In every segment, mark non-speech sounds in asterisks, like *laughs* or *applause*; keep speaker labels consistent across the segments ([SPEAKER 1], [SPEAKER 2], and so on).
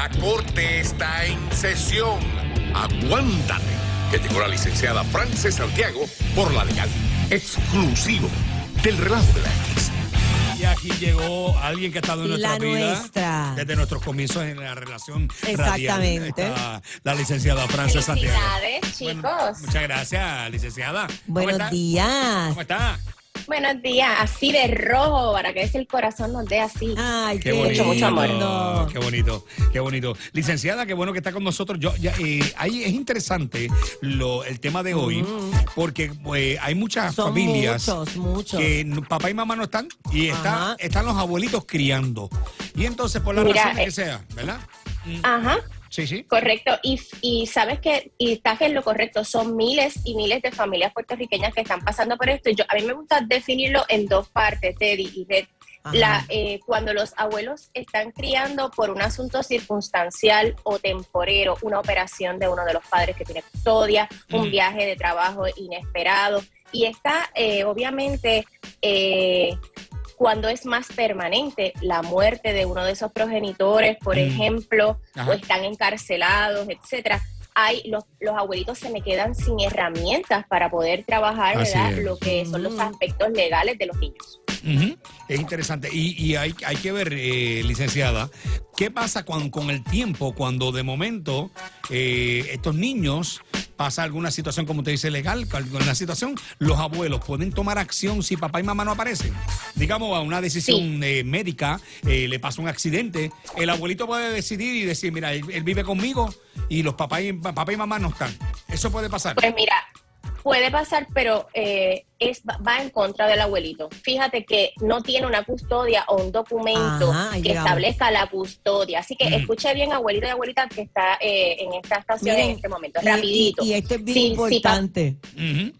[SPEAKER 1] La corte está en sesión. Aguántate, que llegó la licenciada Frances Santiago por la legal. Exclusivo del relajo de la X.
[SPEAKER 2] Y aquí llegó alguien que ha estado en nuestra
[SPEAKER 3] La
[SPEAKER 2] vida
[SPEAKER 3] nuestra.
[SPEAKER 2] desde nuestros comienzos en la relación
[SPEAKER 3] Exactamente.
[SPEAKER 2] radial. Está la licenciada Frances Santiago.
[SPEAKER 4] Felicidades, chicos.
[SPEAKER 2] Bueno, muchas gracias, licenciada. ¿Cómo
[SPEAKER 3] Buenos días.
[SPEAKER 2] ¿Cómo está?
[SPEAKER 4] Buenos días, así de rojo, para que ese el corazón nos dé así.
[SPEAKER 3] Ay,
[SPEAKER 2] Qué
[SPEAKER 3] qué
[SPEAKER 2] bonito,
[SPEAKER 4] mucho amor.
[SPEAKER 3] lindo.
[SPEAKER 2] qué bonito, qué bonito. Licenciada, qué bueno que está con nosotros. Yo, ya, eh, ahí es interesante lo, el tema de hoy, porque eh, hay muchas
[SPEAKER 3] Son
[SPEAKER 2] familias
[SPEAKER 3] muchos, muchos.
[SPEAKER 2] que papá y mamá no están y está, están los abuelitos criando. Y entonces, por las
[SPEAKER 4] Mira,
[SPEAKER 2] razones
[SPEAKER 4] eh,
[SPEAKER 2] que sea, ¿verdad?
[SPEAKER 4] Ajá,
[SPEAKER 2] Sí, sí.
[SPEAKER 4] correcto. Y, y sabes que, y estás en lo correcto, son miles y miles de familias puertorriqueñas que están pasando por esto. Y yo, a mí me gusta definirlo en dos partes, Teddy y Red. La, eh, cuando los abuelos están criando por un asunto circunstancial o temporero, una operación de uno de los padres que tiene custodia, un viaje de trabajo inesperado, y está eh, obviamente eh, cuando es más permanente la muerte de uno de esos progenitores, por
[SPEAKER 2] Mm.
[SPEAKER 4] ejemplo,
[SPEAKER 2] Ajá.
[SPEAKER 4] o están encarcelados, etcétera. Hay, los, los abuelitos se me quedan sin herramientas para poder trabajar ¿verdad? lo que son los
[SPEAKER 3] Mm.
[SPEAKER 4] aspectos legales de los niños.
[SPEAKER 2] Es interesante. Y, y hay, hay que ver, eh, licenciada, qué pasa con, con el tiempo cuando de momento eh, estos niños pasa alguna situación, como usted dice, legal, alguna situación, los abuelos pueden tomar acción si papá y mamá no aparecen. Digamos, a una decisión eh, médica, eh, le pasa un accidente, el abuelito puede decidir y decir, mira, él, él vive conmigo y los papá y, papá y mamá no están. Eso puede pasar.
[SPEAKER 4] Pues mira, puede pasar, pero eh, es, va en contra del abuelito. Fíjate que no tiene una custodia o un documento
[SPEAKER 3] Ajá,
[SPEAKER 4] que
[SPEAKER 3] llegamos.
[SPEAKER 4] establezca la custodia. Así que
[SPEAKER 2] Mm.
[SPEAKER 4] escuche bien, abuelito y abuelita, que está eh, en esta estación
[SPEAKER 3] Miren,
[SPEAKER 4] en este momento.
[SPEAKER 3] y-
[SPEAKER 4] Rapidito.
[SPEAKER 3] Y, y este es bien
[SPEAKER 4] Sí, sí,
[SPEAKER 3] importante.
[SPEAKER 2] Ujú.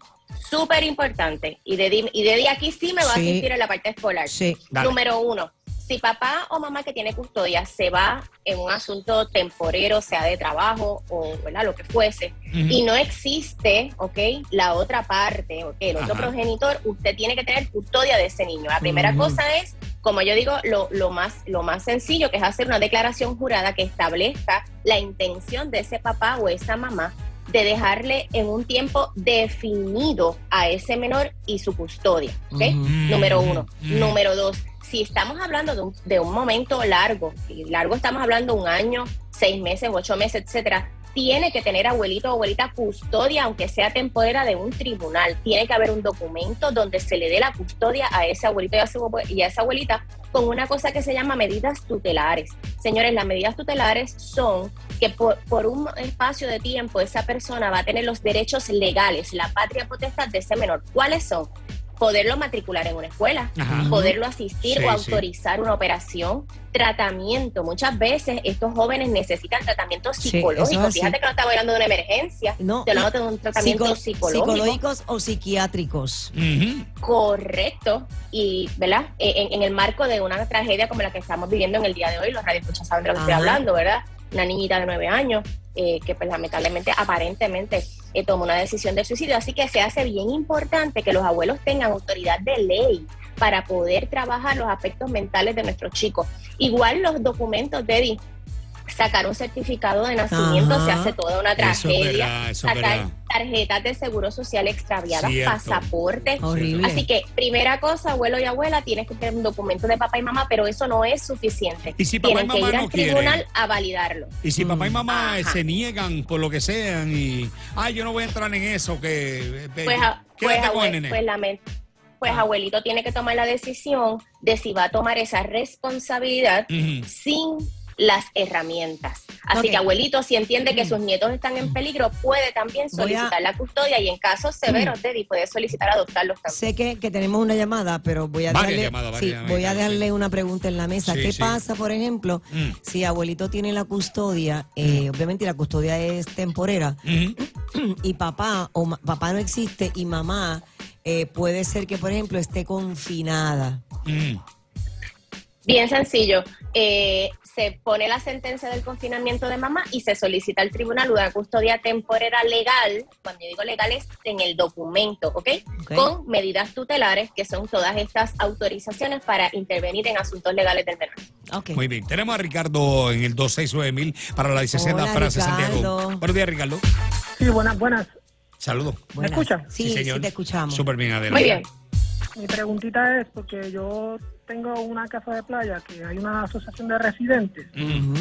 [SPEAKER 4] Súper importante. Y de, y de aquí sí me va
[SPEAKER 3] Sí.
[SPEAKER 4] a asistir en la parte escolar.
[SPEAKER 3] Sí.
[SPEAKER 4] Número uno, si papá o mamá que tiene custodia se va en un asunto temporero, sea de trabajo o ¿verdad? lo que fuese, y no existe, ¿ok? La otra parte, ¿ok? El otro
[SPEAKER 2] Ajá.
[SPEAKER 4] progenitor, usted tiene que tener custodia de ese niño. La primera cosa es, como yo digo, lo, lo, más, lo más sencillo, que es hacer una declaración jurada que establezca la intención de ese papá o esa mamá de dejarle en un tiempo definido a ese menor y su custodia, ¿ok?
[SPEAKER 3] Ujú.
[SPEAKER 4] Número uno. Número dos, si estamos hablando de un, de un momento largo, y largo estamos hablando un año, seis meses, ocho meses, etcétera, tiene que tener abuelito o abuelita custodia, aunque sea temporera, de un tribunal. Tiene que haber un documento donde se le dé la custodia a ese abuelito y a, esa abuelita con una cosa que se llama medidas tutelares. Señores, las medidas tutelares son que por, por un espacio de tiempo esa persona va a tener los derechos legales, la patria potestad de ese menor. ¿Cuáles son? Poderlo matricular en una escuela,
[SPEAKER 2] Ajá.
[SPEAKER 4] poderlo asistir
[SPEAKER 2] Sí,
[SPEAKER 4] o
[SPEAKER 2] sí.
[SPEAKER 4] autorizar una operación, tratamiento. Muchas veces estos jóvenes necesitan tratamiento psicológico. Fíjate que no estamos hablando de una emergencia,
[SPEAKER 3] No,
[SPEAKER 4] estoy hablando de un tratamiento
[SPEAKER 3] Psico-
[SPEAKER 4] psicológico.
[SPEAKER 3] psicológicos o psiquiátricos.
[SPEAKER 4] Correcto. Y, ¿verdad? En, en el marco de una tragedia como la que estamos viviendo en el día de hoy, los radioescuchas saben de lo que estoy hablando, ¿verdad? Una niñita de nueve años eh, que pues lamentablemente, aparentemente, eh, tomó una decisión de suicidio. Así que se hace bien importante que los abuelos tengan autoridad de ley para poder trabajar los aspectos mentales de nuestros chicos. Igual los documentos, Deddy, sacar un certificado de nacimiento
[SPEAKER 3] Ajá.
[SPEAKER 4] se hace toda una tragedia.
[SPEAKER 2] verdad,
[SPEAKER 4] sacar
[SPEAKER 2] verdad.
[SPEAKER 4] tarjetas de seguro social extraviadas,
[SPEAKER 2] Cierto.
[SPEAKER 4] pasaportes.
[SPEAKER 3] Horrible.
[SPEAKER 4] Así que, primera cosa, abuelo y abuela, tienes que tener un documento de papá y mamá, pero eso no es suficiente.
[SPEAKER 2] ¿Y si papá y
[SPEAKER 4] Tienen que
[SPEAKER 2] mamá
[SPEAKER 4] ir
[SPEAKER 2] no
[SPEAKER 4] al tribunal
[SPEAKER 2] quieren?
[SPEAKER 4] a validarlo.
[SPEAKER 2] Y si papá y mamá eh,
[SPEAKER 4] Ajá.
[SPEAKER 2] se niegan por lo que sean y, ay, yo no voy a entrar en eso, que... eh,
[SPEAKER 4] Pues, a- pues,
[SPEAKER 2] quédate con el
[SPEAKER 4] abue-
[SPEAKER 2] nene.
[SPEAKER 4] pues, lamen- pues
[SPEAKER 2] Ah.
[SPEAKER 4] abuelito tiene que tomar la decisión de si va a tomar esa responsabilidad sin las herramientas. Así que abuelito, si entiende que
[SPEAKER 3] Mm.
[SPEAKER 4] sus nietos están en peligro, puede también
[SPEAKER 3] a- Mm.
[SPEAKER 4] solicitar la custodia y en casos severos, Teddy, puede solicitar adoptarlos también.
[SPEAKER 3] Sé que, que tenemos una llamada, pero voy a darle,
[SPEAKER 2] llamadas,
[SPEAKER 3] sí,
[SPEAKER 2] llamadas,
[SPEAKER 3] voy a
[SPEAKER 2] sí.
[SPEAKER 3] darle una pregunta en la mesa.
[SPEAKER 2] Sí,
[SPEAKER 3] ¿Qué
[SPEAKER 2] sí.
[SPEAKER 3] pasa, por ejemplo,
[SPEAKER 2] Mm.
[SPEAKER 3] si abuelito tiene la custodia, eh, obviamente la custodia es temporera, y papá o papá no existe y mamá eh, puede ser que, por ejemplo, esté confinada?
[SPEAKER 2] Mm.
[SPEAKER 4] Bien sencillo. eh, se pone la sentencia del confinamiento de mamá y se solicita al tribunal una custodia temporera legal, cuando yo digo legal es en el documento, ¿ok?
[SPEAKER 3] Ok.
[SPEAKER 4] Con medidas tutelares, que son todas estas autorizaciones para intervenir en asuntos legales del menor.
[SPEAKER 2] Muy bien. Tenemos a Ricardo en el 269000 para la licenciada
[SPEAKER 3] Hola,
[SPEAKER 2] Frances Santiago. Buenos días, Ricardo.
[SPEAKER 5] Sí, buenas, buenas.
[SPEAKER 2] Saludos.
[SPEAKER 3] Buenas.
[SPEAKER 5] escucha?
[SPEAKER 3] Sí, sí, te escuchamos.
[SPEAKER 2] Súper bien, adelante.
[SPEAKER 4] Muy bien.
[SPEAKER 5] Mi preguntita es porque yo tengo una casa de playa que hay una asociación de residentes,
[SPEAKER 2] Mm.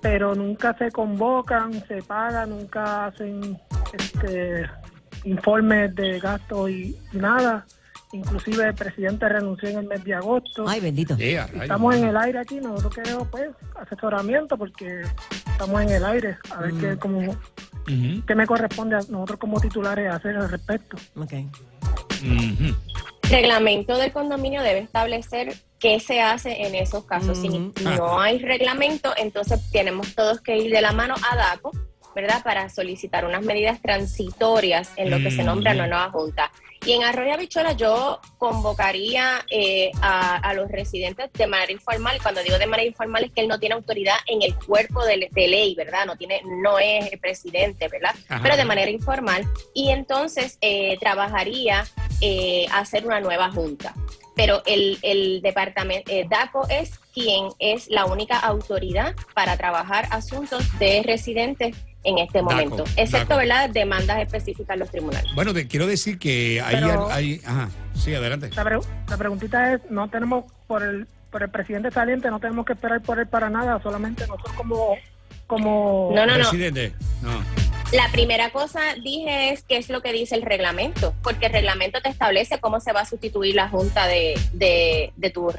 [SPEAKER 5] Pero nunca se convocan, se pagan, nunca hacen este informes de gastos y, y nada. Inclusive el presidente renunció en el mes de agosto.
[SPEAKER 3] Ay, bendito.
[SPEAKER 2] Eh.
[SPEAKER 5] Estamos en el aire aquí, nosotros queremos pues asesoramiento porque estamos en el aire, a ver qué, como,
[SPEAKER 2] Ujú,
[SPEAKER 5] qué me corresponde a nosotros como titulares hacer al respecto.
[SPEAKER 3] Ok.
[SPEAKER 2] ujú.
[SPEAKER 4] Reglamento del condominio debe establecer qué se hace en esos casos. Si
[SPEAKER 3] Ujú.
[SPEAKER 4] no hay reglamento, entonces tenemos todos que ir de la mano a DACO, ¿verdad? Para solicitar unas medidas transitorias en lo que se nombra una nueva junta. Y en Arroyo Habichuela yo convocaría eh, a, a los residentes de manera informal. Cuando digo de manera informal es que él no tiene autoridad en el cuerpo de, de ley, ¿verdad? No tiene, no es presidente, ¿verdad?
[SPEAKER 2] Ajá.
[SPEAKER 4] Pero de manera informal. Y entonces eh, trabajaría eh, hacer una nueva junta. Pero el, el departamento, eh, DACO es quien es la única autoridad para trabajar asuntos de residentes en este
[SPEAKER 2] DACO,
[SPEAKER 4] momento, excepto,
[SPEAKER 2] DACO.
[SPEAKER 4] ¿verdad?, demandas específicas en los tribunales.
[SPEAKER 2] Bueno, te quiero decir que hay,
[SPEAKER 5] Pero-
[SPEAKER 2] hay- ajá, sí, adelante.
[SPEAKER 5] La, pre- la preguntita es, no tenemos por el por el presidente saliente, no tenemos que esperar por él para nada, solamente nosotros como como
[SPEAKER 4] No, no, no.
[SPEAKER 2] Presidente, no.
[SPEAKER 4] La primera cosa dije es qué es lo que dice el reglamento, porque el reglamento te establece cómo se va a sustituir la junta de, de, de tus.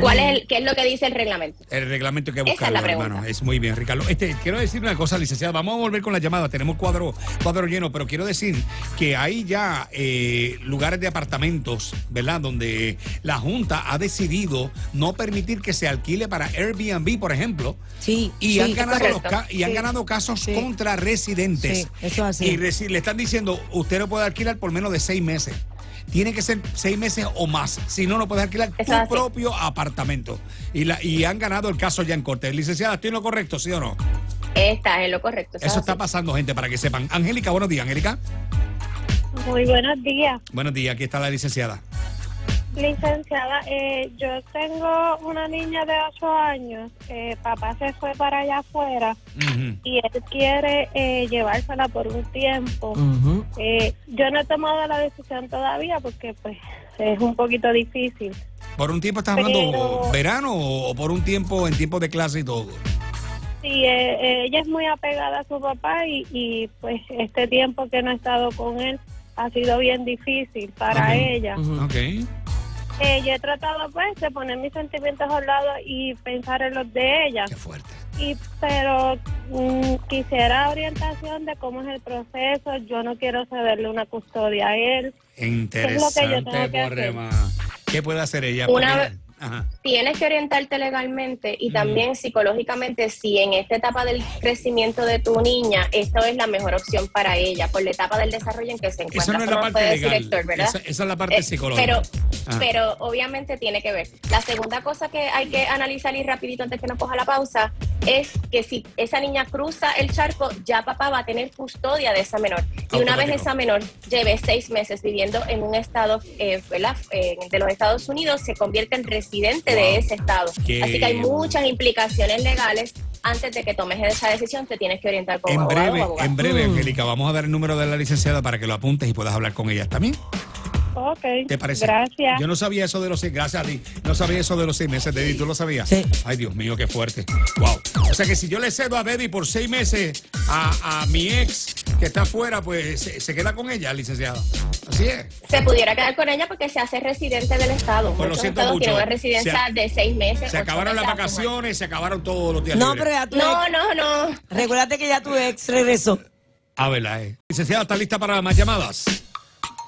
[SPEAKER 4] ¿Cuál es el, qué es lo que dice el reglamento?
[SPEAKER 2] El reglamento hay que
[SPEAKER 4] Esa es
[SPEAKER 2] buscarlo,
[SPEAKER 4] la pregunta.
[SPEAKER 2] hermano. Es muy bien, Ricardo. Este, quiero decir una cosa, licenciada. Vamos a volver con la llamada. Tenemos cuadro, cuadro lleno, pero quiero decir que hay ya eh, lugares de apartamentos, ¿verdad? Donde la Junta ha decidido no permitir que se alquile para Airbnb, por ejemplo.
[SPEAKER 3] Sí,
[SPEAKER 2] Y,
[SPEAKER 3] sí,
[SPEAKER 2] han, ganado los ca- y han
[SPEAKER 3] Sí.
[SPEAKER 2] ganado casos
[SPEAKER 3] Sí.
[SPEAKER 2] contra residentes.
[SPEAKER 3] Sí, eso es así.
[SPEAKER 2] Y le están diciendo, usted no puede alquilar por menos de seis meses. Tiene que ser seis meses o más. Si no, no puedes alquilar tu propio apartamento. Y, la, y han ganado el caso ya en corte. Licenciada, ¿estoy en lo correcto, sí o no?
[SPEAKER 4] Estás en lo correcto.
[SPEAKER 2] Eso
[SPEAKER 4] es
[SPEAKER 2] está
[SPEAKER 4] así.
[SPEAKER 2] pasando, gente, para que sepan. Angélica, buenos días, Angélica.
[SPEAKER 6] Muy buenos días,
[SPEAKER 2] Buenos días, aquí está la licenciada.
[SPEAKER 6] Licenciada. Eh, yo tengo una niña de 8 años. Eh, papá se fue para allá afuera y él quiere eh, llevársela por un tiempo. Eh, yo no he tomado la decisión todavía porque pues es un poquito difícil.
[SPEAKER 2] ¿Por un tiempo estás hablando verano o por un tiempo en tiempo de clase y todo?
[SPEAKER 6] Sí, eh, eh, ella es muy apegada a su papá y, y pues este tiempo que no he estado con él ha sido bien difícil para ella.
[SPEAKER 3] Ujú.
[SPEAKER 2] Ok.
[SPEAKER 6] Eh, yo he tratado pues de poner mis sentimientos a un lado y pensar en los de ella.
[SPEAKER 2] Qué fuerte.
[SPEAKER 6] Y, pero mm, quisiera orientación de cómo es el proceso. Yo no quiero cederle una custodia a él.
[SPEAKER 2] Interesante,
[SPEAKER 6] tengo que hacer?
[SPEAKER 2] ¿Qué puede hacer ella?
[SPEAKER 4] Una
[SPEAKER 2] Ajá.
[SPEAKER 4] Tienes que orientarte legalmente y
[SPEAKER 2] Mm.
[SPEAKER 4] también psicológicamente si en esta etapa del crecimiento de tu niña esto es la mejor opción para ella, por la etapa del desarrollo en que se encuentra.
[SPEAKER 2] Esa no es la parte legal.
[SPEAKER 4] ¿verdad?
[SPEAKER 2] Esa, esa es la parte
[SPEAKER 4] Eh,
[SPEAKER 2] psicológica.
[SPEAKER 4] Pero,
[SPEAKER 2] Ajá.
[SPEAKER 4] pero obviamente tiene que ver. La segunda cosa que hay que analizar y rapidito antes que nos coja la pausa es que si esa niña cruza el charco, ya papá va a tener custodia de esa menor. Y una vez esa menor lleve seis meses viviendo en un estado eh. Eh, de los Estados Unidos, se convierte en residente. De ese estado.
[SPEAKER 2] Qué
[SPEAKER 4] Así que hay muchas implicaciones legales. Antes de que tomes esa decisión, te tienes que orientar con
[SPEAKER 2] En
[SPEAKER 4] abogado o
[SPEAKER 2] breve, en breve,
[SPEAKER 3] Mm.
[SPEAKER 2] Angélica, vamos a dar el número de la licenciada para que lo apuntes y puedas hablar con ella también.
[SPEAKER 6] Ok.
[SPEAKER 2] ¿Te parece?
[SPEAKER 6] Gracias.
[SPEAKER 2] Yo no sabía eso de los seis, gracias a ti. No sabía eso de los seis meses, Debbie, ¿tú lo sabías?
[SPEAKER 3] Sí.
[SPEAKER 2] Ay, Dios mío, qué fuerte. Wow. O sea que si yo le cedo a Debbie por seis meses a, a mi ex que está afuera, pues se, se queda con ella, licenciada. Así es.
[SPEAKER 4] Se pudiera quedar con ella porque se hace residente del estado.
[SPEAKER 2] Pues lo siento
[SPEAKER 4] estados
[SPEAKER 2] mucho.
[SPEAKER 4] tienen una residencia
[SPEAKER 2] Se-
[SPEAKER 4] de seis meses.
[SPEAKER 2] Se acabaron las vacaciones, se acabaron todos los días
[SPEAKER 3] No,
[SPEAKER 2] libres.
[SPEAKER 3] pero ya tu
[SPEAKER 4] No,
[SPEAKER 3] ex,
[SPEAKER 4] no, no.
[SPEAKER 3] recuérdate que ya tu ex regresó.
[SPEAKER 2] Ah, verdad, eh. Licenciada, ¿está lista para más llamadas?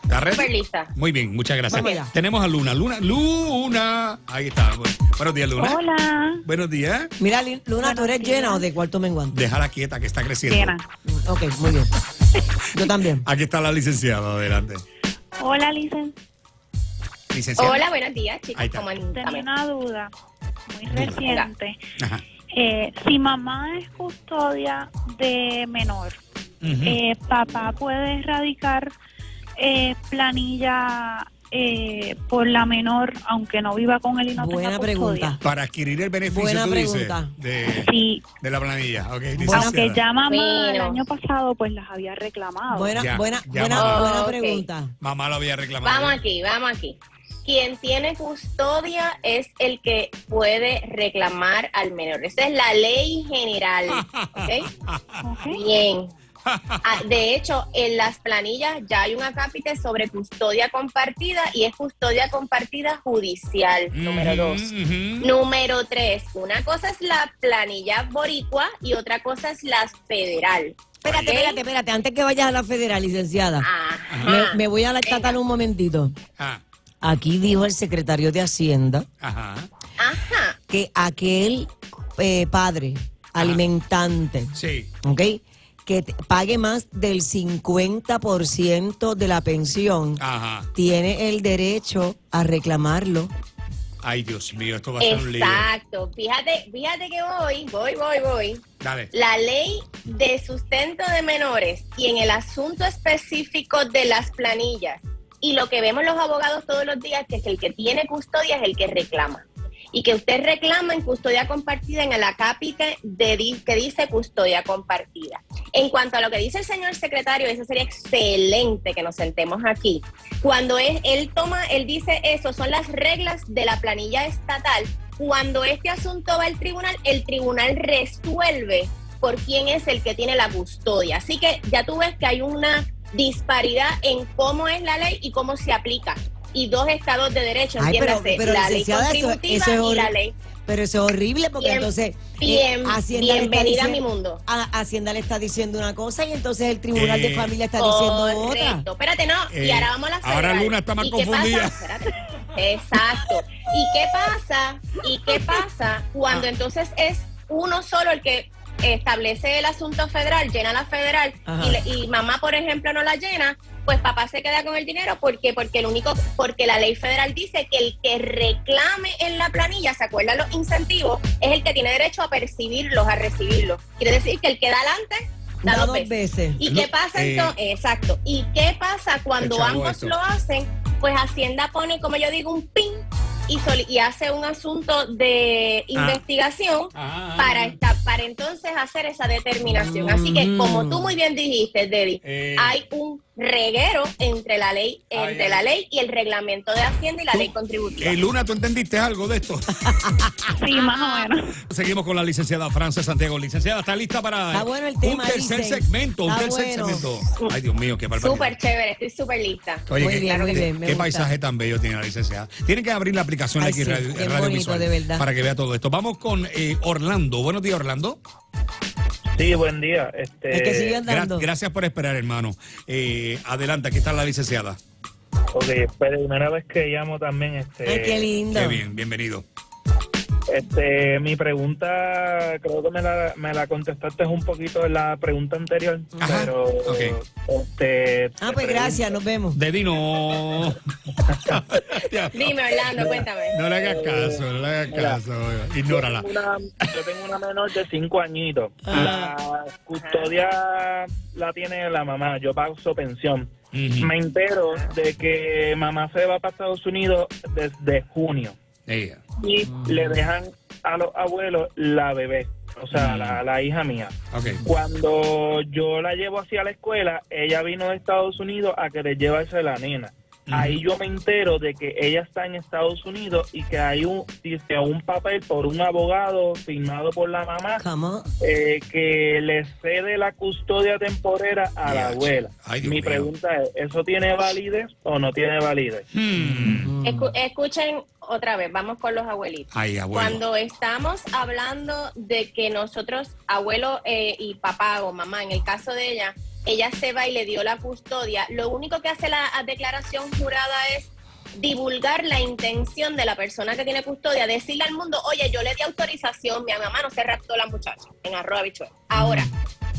[SPEAKER 2] ¿Está ready?
[SPEAKER 4] Súper lista.
[SPEAKER 2] Muy bien, muchas gracias.
[SPEAKER 3] Vamos allá.
[SPEAKER 2] Tenemos a Luna. Luna, Luna. Ahí está. Bu- Buenos días, Luna.
[SPEAKER 6] Hola.
[SPEAKER 2] Buenos días.
[SPEAKER 3] Mira, Lin- Luna, ¿tú eres llena o de cuarto menguante?
[SPEAKER 2] Déjala quieta que está creciendo.
[SPEAKER 6] Llena.
[SPEAKER 3] Ok, muy bien. Yo también. *laughs*
[SPEAKER 2] Aquí está la licenciada, adelante.
[SPEAKER 6] Hola, licen.
[SPEAKER 2] Licenciada.
[SPEAKER 4] Hola, buenos días,
[SPEAKER 2] Ahí
[SPEAKER 4] chicos.
[SPEAKER 2] está.
[SPEAKER 4] Coméntame.
[SPEAKER 6] Tenía una duda muy reciente.
[SPEAKER 2] Ajá.
[SPEAKER 6] Eh, si mamá es custodia de menor,
[SPEAKER 2] Ujú.
[SPEAKER 6] eh, papá puede erradicar eh, planilla eh, por la menor, aunque no viva con él y no
[SPEAKER 3] Buena
[SPEAKER 6] tenga custodia.
[SPEAKER 3] pregunta.
[SPEAKER 2] Para adquirir el beneficio,
[SPEAKER 3] Buena
[SPEAKER 2] tú dices,
[SPEAKER 3] pregunta.
[SPEAKER 2] de,
[SPEAKER 6] Sí,
[SPEAKER 2] de la planilla.
[SPEAKER 6] Aunque ya mamá el año pasado pues las había reclamado.
[SPEAKER 3] Buena,
[SPEAKER 2] Ya,
[SPEAKER 3] buena,
[SPEAKER 2] ya,
[SPEAKER 3] buena,
[SPEAKER 2] mamá.
[SPEAKER 3] buena pregunta.
[SPEAKER 2] Mamá lo había reclamado.
[SPEAKER 4] Vamos aquí, vamos aquí. Quien tiene custodia es el que puede reclamar al menor. Esa es la ley general. *laughs* ¿ok?
[SPEAKER 6] Ok.
[SPEAKER 4] Bien. Ah, de hecho, en las planillas ya hay un acápite sobre custodia compartida y es custodia compartida judicial, número dos. Número tres, una cosa es la planilla boricua y otra cosa es la federal.
[SPEAKER 3] Espérate,
[SPEAKER 4] ¿ok?
[SPEAKER 3] espérate, espérate. Antes que vayas a la federal, licenciada, me, me voy a la estatal un momentito.
[SPEAKER 2] Ah,
[SPEAKER 3] Aquí dijo el secretario de Hacienda.
[SPEAKER 2] Ajá.
[SPEAKER 3] que aquel eh, padre alimentante,
[SPEAKER 2] Sí.
[SPEAKER 3] ¿ok? Que pague más del 50% de la pensión,
[SPEAKER 2] Ajá.
[SPEAKER 3] tiene el derecho a reclamarlo.
[SPEAKER 2] Ay, Dios mío, esto va a ser un lío.
[SPEAKER 4] Exacto. Fíjate, fíjate que voy, voy, voy, voy.
[SPEAKER 2] Dale.
[SPEAKER 4] La ley de sustento de menores y en el asunto específico de las planillas y lo que vemos los abogados todos los días, que es que el que tiene custodia es el que reclama. Y que usted reclama en custodia compartida en el acápite de, que dice custodia compartida. En cuanto a lo que dice el señor secretario, eso sería excelente que nos sentemos aquí. Cuando es, él toma, él dice eso, son las reglas de la planilla estatal. Cuando este asunto va al tribunal, el tribunal resuelve por quién es el que tiene la custodia. Así que ya tú ves que hay una disparidad en cómo es la ley y cómo se aplica. Y dos estados de derecho,
[SPEAKER 3] Ay, pero-
[SPEAKER 4] entiéndase,
[SPEAKER 3] pero,
[SPEAKER 4] la ley
[SPEAKER 3] eso-
[SPEAKER 4] contributiva
[SPEAKER 3] eso es
[SPEAKER 4] y la ley.
[SPEAKER 3] Pero eso es horrible porque
[SPEAKER 4] Bien-
[SPEAKER 3] entonces eh,
[SPEAKER 4] bien-
[SPEAKER 3] Hacienda le está
[SPEAKER 4] bienvenida a mi mundo.
[SPEAKER 3] a- Hacienda le está diciendo una cosa y entonces el Tribunal
[SPEAKER 2] Eh,
[SPEAKER 3] de Familia está diciendo otra.
[SPEAKER 4] Espérate, no. y
[SPEAKER 2] Eh,
[SPEAKER 4] ahora vamos a la
[SPEAKER 2] ahora
[SPEAKER 4] federal.
[SPEAKER 2] Luna está más
[SPEAKER 4] ¿Y qué
[SPEAKER 2] confundida.
[SPEAKER 4] Exacto. ¿Y qué pasa? ¿Y qué pasa cuando
[SPEAKER 2] Ah.
[SPEAKER 4] entonces es uno solo el que establece el asunto federal, llena la federal y, le- y mamá, por ejemplo, no la llena? Pues papá se queda con el dinero porque porque el único porque la ley federal dice que el que reclame en la planilla, ¿se acuerdan los incentivos? Es el que tiene derecho a percibirlos, a recibirlos. Quiere decir que el que da adelante da,
[SPEAKER 3] Da
[SPEAKER 4] dos
[SPEAKER 3] dos
[SPEAKER 4] veces.
[SPEAKER 3] veces.
[SPEAKER 4] ¿Y
[SPEAKER 2] No,
[SPEAKER 4] qué pasa
[SPEAKER 2] eh,
[SPEAKER 4] entonces? Exacto. ¿Y qué pasa cuando ambos
[SPEAKER 2] esto.
[SPEAKER 4] lo hacen? Pues Hacienda pone, como yo digo, un pin y, y hace un asunto de investigación
[SPEAKER 2] Ah.
[SPEAKER 4] para esta, para entonces hacer esa determinación. Así que, como tú muy bien dijiste, Debbie,
[SPEAKER 2] Eh.
[SPEAKER 4] hay un reguero entre la ley, entre
[SPEAKER 2] ay.
[SPEAKER 4] la ley y el reglamento de Hacienda y la
[SPEAKER 2] Tú-
[SPEAKER 4] ley contributiva.
[SPEAKER 2] Eh, Luna, ¿tú entendiste algo de esto? *laughs*
[SPEAKER 6] Sí, más o menos.
[SPEAKER 2] Seguimos con la licenciada Frances Santiago. Licenciada, ¿está lista para
[SPEAKER 3] Está bueno el
[SPEAKER 2] un tercer
[SPEAKER 3] dicen.
[SPEAKER 2] segmento? Un tercer
[SPEAKER 3] bueno.
[SPEAKER 2] segmento. Ay, Dios mío, qué barbaridad.
[SPEAKER 4] Súper chévere, estoy súper lista.
[SPEAKER 2] Oye,
[SPEAKER 3] Muy
[SPEAKER 2] qué,
[SPEAKER 3] bien, muy
[SPEAKER 2] qué-
[SPEAKER 3] bien,
[SPEAKER 2] qué
[SPEAKER 3] gusta.
[SPEAKER 2] paisaje tan bello tiene la licenciada. Tienen que abrir la aplicación
[SPEAKER 3] Ay,
[SPEAKER 2] aquí
[SPEAKER 3] sí,
[SPEAKER 2] radio, Radio
[SPEAKER 3] bonito,
[SPEAKER 2] Visual
[SPEAKER 3] de verdad.
[SPEAKER 2] para que vea todo esto. Vamos con eh, Orlando. Buenos días, Orlando.
[SPEAKER 7] Sí, buen día. Este,
[SPEAKER 3] El que sigue
[SPEAKER 2] Gra-
[SPEAKER 3] andando.
[SPEAKER 2] gracias por esperar, hermano. Eh, adelante, aquí está la licenciada.
[SPEAKER 7] Ok, es primera vez que llamo también. Este,
[SPEAKER 3] Ay, qué lindo.
[SPEAKER 2] Qué bien, bienvenido.
[SPEAKER 7] Este, mi pregunta, creo que me la, me la contestaste un poquito en la pregunta anterior,
[SPEAKER 2] Ajá,
[SPEAKER 7] pero este,
[SPEAKER 3] Ah, pues gracias, nos vemos.
[SPEAKER 2] De Dino. *laughs*
[SPEAKER 4] Dime, Orlando, cuéntame.
[SPEAKER 2] no le hagas caso, no le hagas
[SPEAKER 7] Mira,
[SPEAKER 2] caso. Ignórala.
[SPEAKER 7] Yo tengo, una, yo tengo una menor de 5 añitos.
[SPEAKER 3] Ah.
[SPEAKER 7] La custodia la tiene la mamá. Yo pago su pensión. Me entero de que mamá se va para Estados Unidos desde junio Y le dejan a los abuelos la bebé, o sea,
[SPEAKER 2] Mm.
[SPEAKER 7] la, la hija mía. Cuando yo la llevo hacia la escuela, ella vino de Estados Unidos a que le llevarse la nena. Ahí yo me entero de que ella está en Estados Unidos y que hay un, dice, un papel por un abogado firmado por la mamá eh, que le cede la custodia temporera a la abuela.
[SPEAKER 2] Ay,
[SPEAKER 7] Mi
[SPEAKER 2] mío.
[SPEAKER 7] pregunta es, ¿eso tiene validez o no tiene validez?
[SPEAKER 2] Hmm.
[SPEAKER 4] Escu- escuchen otra vez, vamos con los abuelitos.
[SPEAKER 2] Ay.
[SPEAKER 4] Cuando estamos hablando de que nosotros, abuelo eh, y papá o mamá, en el caso de ella, ella se va y le dio la custodia, lo único que hace la declaración jurada es divulgar la intención de la persona que tiene custodia, decirle al mundo, oye, yo le di autorización, mi mamá no se raptó la muchacha en arroba bichuela. Ahora,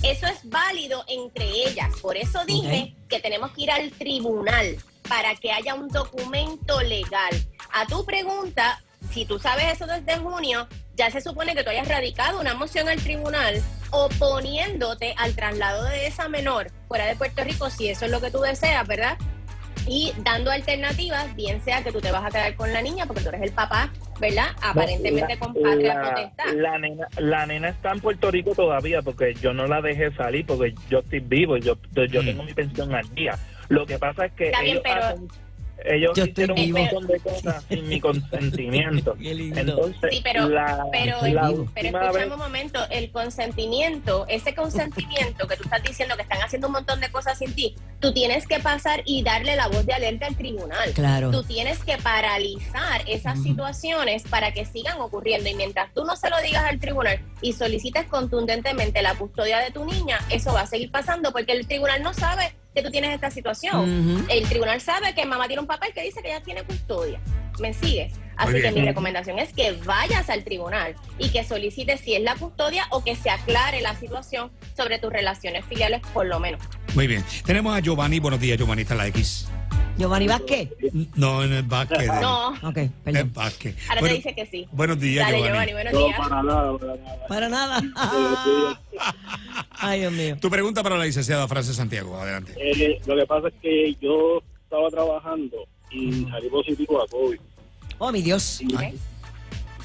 [SPEAKER 4] eso es válido entre ellas, por eso dije que tenemos que ir al tribunal para que haya un documento legal. A tu pregunta, si tú sabes eso desde junio, ya se supone que tú hayas radicado una moción al tribunal oponiéndote al traslado de esa menor fuera de Puerto Rico, si eso es lo que tú deseas, ¿verdad? Y dando alternativas, bien sea que tú te vas a quedar con la niña porque tú eres el papá, ¿verdad? Aparentemente con patria
[SPEAKER 7] la,
[SPEAKER 4] potestad.
[SPEAKER 7] la nena, la nena está en Puerto Rico todavía porque yo no la dejé salir porque yo estoy vivo y yo, yo
[SPEAKER 2] Mm.
[SPEAKER 7] tengo mi pensión al día. Lo que pasa es que
[SPEAKER 4] Está bien,
[SPEAKER 7] ellos,
[SPEAKER 4] pero-
[SPEAKER 7] hacen- ellos
[SPEAKER 3] Yo estoy
[SPEAKER 7] hicieron un
[SPEAKER 3] vivo.
[SPEAKER 7] montón de cosas *laughs* sin mi consentimiento. *laughs* Entonces,
[SPEAKER 4] Sí, pero,
[SPEAKER 7] la,
[SPEAKER 4] pero,
[SPEAKER 7] la
[SPEAKER 4] pero
[SPEAKER 7] vez
[SPEAKER 4] un momento, el consentimiento, ese consentimiento que tú estás diciendo que están haciendo un montón de cosas sin ti, tú tienes que pasar y darle la voz de alerta al tribunal.
[SPEAKER 3] Claro.
[SPEAKER 4] Tú tienes que paralizar esas situaciones para que sigan ocurriendo y mientras tú no se lo digas al tribunal y solicites contundentemente la custodia de tu niña, eso va a seguir pasando porque el tribunal no sabe que tú tienes esta situación. El tribunal sabe que mamá tiene un papel que dice que ella tiene custodia. ¿Me sigues? Así que mi recomendación es que vayas al tribunal y que solicites si es la custodia o que se aclare la situación sobre tus relaciones filiales, por lo menos.
[SPEAKER 2] Muy bien. Tenemos a Giovanni. Buenos días, Giovanni. Está en la X.
[SPEAKER 3] Giovanni Vázquez.
[SPEAKER 2] No, en el Vázquez.
[SPEAKER 4] No,
[SPEAKER 3] Ok,
[SPEAKER 2] En el
[SPEAKER 3] perdón.
[SPEAKER 2] Vázquez.
[SPEAKER 4] ahora
[SPEAKER 2] Bueno,
[SPEAKER 4] te dice que sí.
[SPEAKER 2] Buenos días,
[SPEAKER 4] Dale,
[SPEAKER 2] Giovanni.
[SPEAKER 4] Giovanni, buenos
[SPEAKER 8] No,
[SPEAKER 4] días.
[SPEAKER 8] para nada, para nada.
[SPEAKER 3] Para nada. *laughs* Ay, Dios mío.
[SPEAKER 2] Tu pregunta para la licenciada Frances Santiago. Adelante.
[SPEAKER 8] Eh, lo que pasa es que yo estaba trabajando y salí positivo a COVID.
[SPEAKER 3] Oh, mi Dios.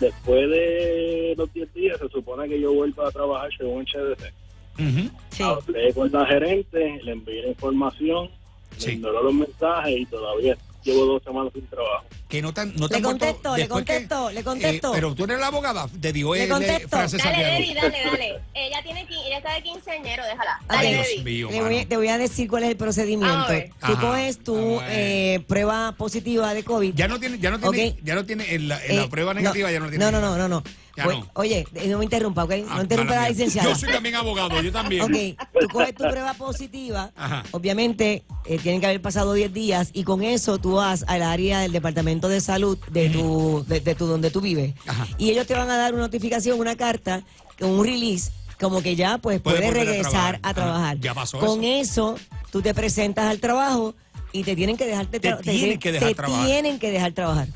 [SPEAKER 8] Después de los 10 días se supone que yo vuelva a trabajar según el CDC.
[SPEAKER 2] Ujú.
[SPEAKER 3] Sí.
[SPEAKER 8] Hablé con la gerente, le envié la información,
[SPEAKER 2] Sí.
[SPEAKER 8] me ignoró los mensajes y todavía llevo dos semanas sin trabajo.
[SPEAKER 2] Que no tan, no te
[SPEAKER 3] Le contesto, le
[SPEAKER 2] que-
[SPEAKER 3] contesto, le contesto.
[SPEAKER 2] Eh, pero tú eres la abogada. Te digo,
[SPEAKER 3] Le
[SPEAKER 2] de
[SPEAKER 3] contesto.
[SPEAKER 2] Frances
[SPEAKER 4] Dale. Debbie, dale, dale. Ella, tiene, ella está de quinceañero, déjala.
[SPEAKER 3] Ay,
[SPEAKER 4] Dale,
[SPEAKER 2] Dios
[SPEAKER 4] Debbie.
[SPEAKER 2] mío,
[SPEAKER 3] Te voy, te voy a decir cuál es el procedimiento. Tú
[SPEAKER 2] Ajá.
[SPEAKER 3] coges tu eh, prueba positiva de COVID.
[SPEAKER 2] Ya no tiene, ya no tiene, ya no tiene, en la, en la
[SPEAKER 3] Eh,
[SPEAKER 2] prueba negativa ya no tiene.
[SPEAKER 3] No, no, no, no. no.
[SPEAKER 2] Ya
[SPEAKER 3] Pues,
[SPEAKER 2] no.
[SPEAKER 3] Oye, eh, no me interrumpa, ¿ok?
[SPEAKER 2] Ah,
[SPEAKER 3] no interrumpa
[SPEAKER 2] mala
[SPEAKER 3] a la licenciada.
[SPEAKER 2] Yo soy también abogado, yo también.
[SPEAKER 3] Ok, tú coges tu prueba positiva,
[SPEAKER 2] Ajá.
[SPEAKER 3] obviamente eh, tienen que haber pasado 10 días y con eso tú vas al área del Departamento de Salud de tu, de, de tu donde tú vives
[SPEAKER 2] Ajá.
[SPEAKER 3] y ellos te van a dar una notificación, una carta, un release, como que ya pues
[SPEAKER 2] Puedes
[SPEAKER 3] puedes
[SPEAKER 2] volver a
[SPEAKER 3] regresar
[SPEAKER 2] trabajar.
[SPEAKER 3] a trabajar.
[SPEAKER 2] Ya pasó
[SPEAKER 3] con eso. tú te presentas al trabajo y te tienen que dejar
[SPEAKER 2] Te
[SPEAKER 3] tra-
[SPEAKER 2] tienen que dejar
[SPEAKER 3] te
[SPEAKER 2] trabajar.
[SPEAKER 3] tienen que dejar trabajar.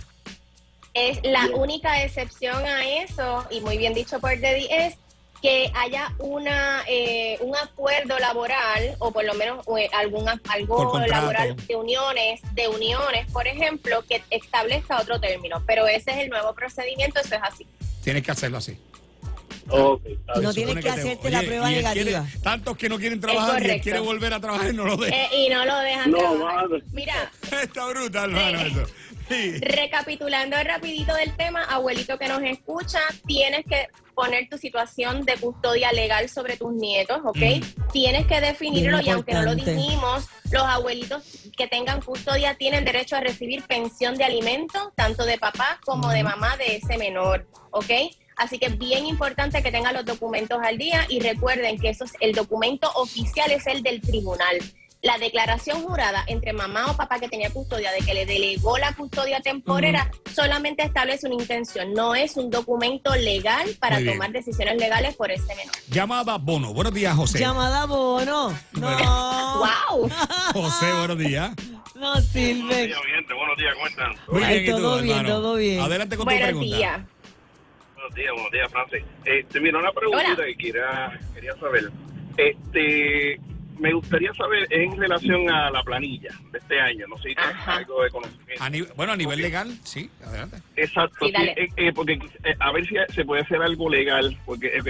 [SPEAKER 4] Es la única excepción a eso, y muy bien dicho por Deddy, es que haya una eh, un acuerdo laboral o por lo menos eh, algún algo laboral de uniones, de uniones, por ejemplo, que establezca otro término. Pero ese es el nuevo procedimiento, eso es así.
[SPEAKER 2] Tienes que hacerlo así.
[SPEAKER 3] No tienes que
[SPEAKER 2] te-
[SPEAKER 3] hacerte la
[SPEAKER 2] oye,
[SPEAKER 3] prueba negativa.
[SPEAKER 2] quiere- tantos que no quieren trabajar y él quiere volver a trabajar y no lo deja.
[SPEAKER 4] Eh, y no lo dejan
[SPEAKER 8] No, madre.
[SPEAKER 4] Mira, *laughs*
[SPEAKER 2] Está brutal, hermano, eso. Sí.
[SPEAKER 4] Recapitulando rapidito del tema, abuelito que nos escucha, tienes que poner tu situación de custodia legal sobre tus nietos, ¿ok? Tienes que definirlo
[SPEAKER 3] Bien
[SPEAKER 4] y aunque no lo dijimos, los abuelitos que tengan custodia tienen derecho a recibir pensión de alimentos, tanto de papá como de mamá de ese menor, ¿ok? Así que es bien importante que tengan los documentos al día y recuerden que eso es, el documento oficial es el del tribunal. La declaración jurada entre mamá o papá que tenía custodia de que le delegó la custodia temporera solamente establece una intención, no es un documento legal para tomar decisiones legales por ese menor.
[SPEAKER 2] Llamada Bono. Buenos días, José.
[SPEAKER 3] Llamada bono. No.
[SPEAKER 4] ¡Wow! *laughs* *laughs*
[SPEAKER 2] José, buenos días.
[SPEAKER 3] No sirve.
[SPEAKER 8] gente, buenos días, ¿cómo están?
[SPEAKER 2] Muy
[SPEAKER 3] Ay,
[SPEAKER 2] bien, ¿y tú,
[SPEAKER 3] todo bien,
[SPEAKER 2] hermano?
[SPEAKER 3] todo bien.
[SPEAKER 2] Adelante con tu
[SPEAKER 4] Buenos
[SPEAKER 2] pregunta.
[SPEAKER 4] días.
[SPEAKER 8] Buenos días, buenos días, Francis. Este, mira, una preguntita
[SPEAKER 4] Hola.
[SPEAKER 8] que quería, quería saber. Este, me gustaría saber en relación a la planilla de este año, no sé si tienes algo de conocimiento.
[SPEAKER 2] A bueno, a nivel legal, sí, adelante.
[SPEAKER 8] Exacto,
[SPEAKER 4] Sí,
[SPEAKER 8] sí,
[SPEAKER 4] dale.
[SPEAKER 8] eh, eh, porque eh, a ver si se puede hacer algo legal, porque ok,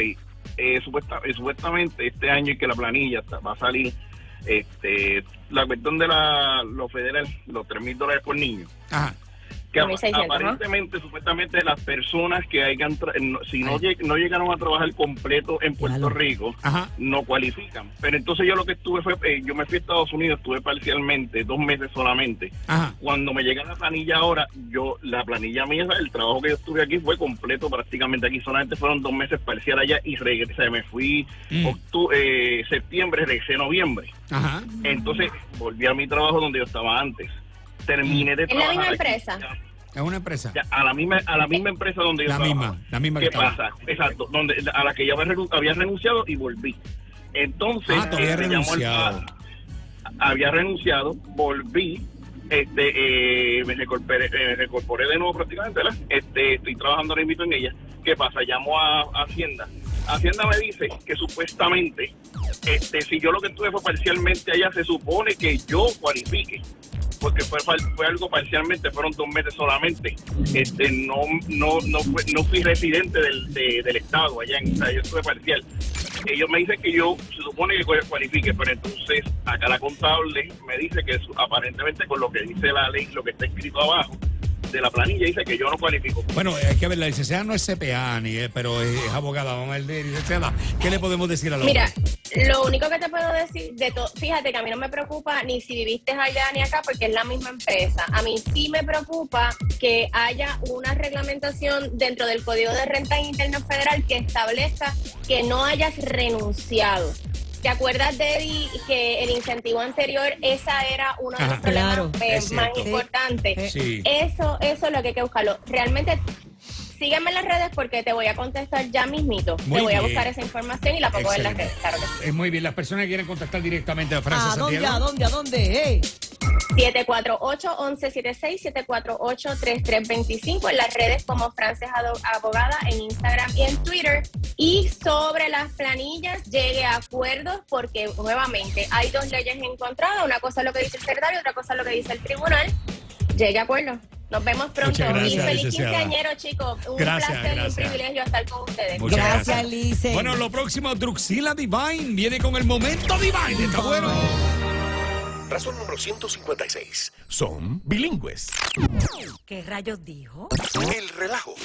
[SPEAKER 8] eh, supuesta- eh, supuestamente este año y que la planilla está- va a salir este la cuestión de la, los federal, los 3 mil dólares por niño.
[SPEAKER 2] Ajá.
[SPEAKER 8] Que
[SPEAKER 4] 2.600, ¿no?
[SPEAKER 8] aparentemente, supuestamente, las personas que hayan, si no, lleg- no llegaron a trabajar completo en Puerto. Rico,
[SPEAKER 2] Ajá.
[SPEAKER 8] no cualifican. Pero entonces yo lo que estuve fue, eh, yo me fui a Estados Unidos, estuve parcialmente, dos meses solamente.
[SPEAKER 2] Ajá.
[SPEAKER 8] Cuando me llega la planilla ahora, yo, la planilla mía, el trabajo que yo estuve aquí fue completo prácticamente aquí, solamente fueron dos meses parcial allá y regresé, me fui
[SPEAKER 2] Mm.
[SPEAKER 8] eh, septiembre, regresé noviembre.
[SPEAKER 2] Ajá.
[SPEAKER 8] Entonces volví a mi trabajo donde yo estaba antes. Terminé de
[SPEAKER 4] ¿Es la misma
[SPEAKER 8] trabajar aquí.
[SPEAKER 4] empresa?
[SPEAKER 8] Ya,
[SPEAKER 2] Es una empresa.
[SPEAKER 8] ya, a la misma a la misma empresa donde yo
[SPEAKER 2] La
[SPEAKER 8] trabajaba.
[SPEAKER 2] misma, la misma que
[SPEAKER 8] ¿Qué
[SPEAKER 2] estaba.
[SPEAKER 8] pasa? Exacto, donde a la que ya había, renu- había renunciado y volví. Entonces,
[SPEAKER 2] Ah,
[SPEAKER 8] llamó el-
[SPEAKER 2] renunciado.
[SPEAKER 8] había renunciado, volví este, eh, me, recorporé, eh, me recorporé de nuevo prácticamente, ¿verdad? Este, estoy trabajando ahora mismo en ella. ¿Qué pasa? Llamo a, a Hacienda. Hacienda me dice que supuestamente, este, si yo lo que estuve fue parcialmente allá, se supone que yo cualifique porque fue, fue algo parcialmente, fueron dos meses solamente. Este, no, no, no, fue- no fui residente del, de- del estado allá, en, o sea, yo estuve parcial. Ellos me dicen que yo se supone que cual- cualifique, pero entonces acá la contable me dice que su- aparentemente con lo que dice la ley, lo que está escrito abajo de la planilla, dice que yo no cualifico.
[SPEAKER 2] Bueno, hay que ver, la licenciada no es CPA, ni es, pero es, es abogada. Vamos a ver, de licenciada, ¿qué le podemos decir a la
[SPEAKER 4] Mira, lo único que te puedo decir de todo, fíjate que a mí no me preocupa ni si viviste allá ni acá porque es la misma empresa. A mí sí me preocupa que haya una reglamentación dentro del Código de Renta Interno Federal que establezca que no hayas renunciado. ¿Te acuerdas, Debbie, que el incentivo anterior, esa era uno de los
[SPEAKER 2] Ajá.
[SPEAKER 4] problemas
[SPEAKER 3] Claro,
[SPEAKER 4] eh,
[SPEAKER 2] es
[SPEAKER 4] más
[SPEAKER 2] cierto.
[SPEAKER 4] importantes?
[SPEAKER 2] Sí.
[SPEAKER 4] Eso, eso es lo que hay que buscarlo. Realmente, sígueme en las redes porque te voy a contestar ya mismito.
[SPEAKER 2] Muy
[SPEAKER 4] te voy a buscar esa información y la pongo en las redes. Claro que sí.
[SPEAKER 2] Es muy bien, las personas que quieren contactar directamente a Francia
[SPEAKER 3] ¿A dónde? ¿A dónde? ¿A dónde? Hey.
[SPEAKER 4] 748-1176, 748-3325 en las redes como Frances Abogada en Instagram y en Twitter. Y sobre las planillas, llegue a acuerdos porque nuevamente hay dos leyes encontradas. Una cosa es lo que dice el secretario, otra cosa es lo que dice el tribunal. Llegue a acuerdo. Nos vemos pronto.
[SPEAKER 2] Gracias,
[SPEAKER 4] y feliz
[SPEAKER 2] licenciada.
[SPEAKER 4] quinceañero, chicos. Un
[SPEAKER 2] Gracias,
[SPEAKER 4] placer y un privilegio estar con ustedes.
[SPEAKER 2] Muchas
[SPEAKER 3] Gracias, Lice.
[SPEAKER 2] Bueno, lo próximo, Druxila Divine viene con el momento Divine. Está bueno.
[SPEAKER 1] Razón número 156. Son bilingües.
[SPEAKER 3] ¿Qué rayos dijo?
[SPEAKER 1] El relajo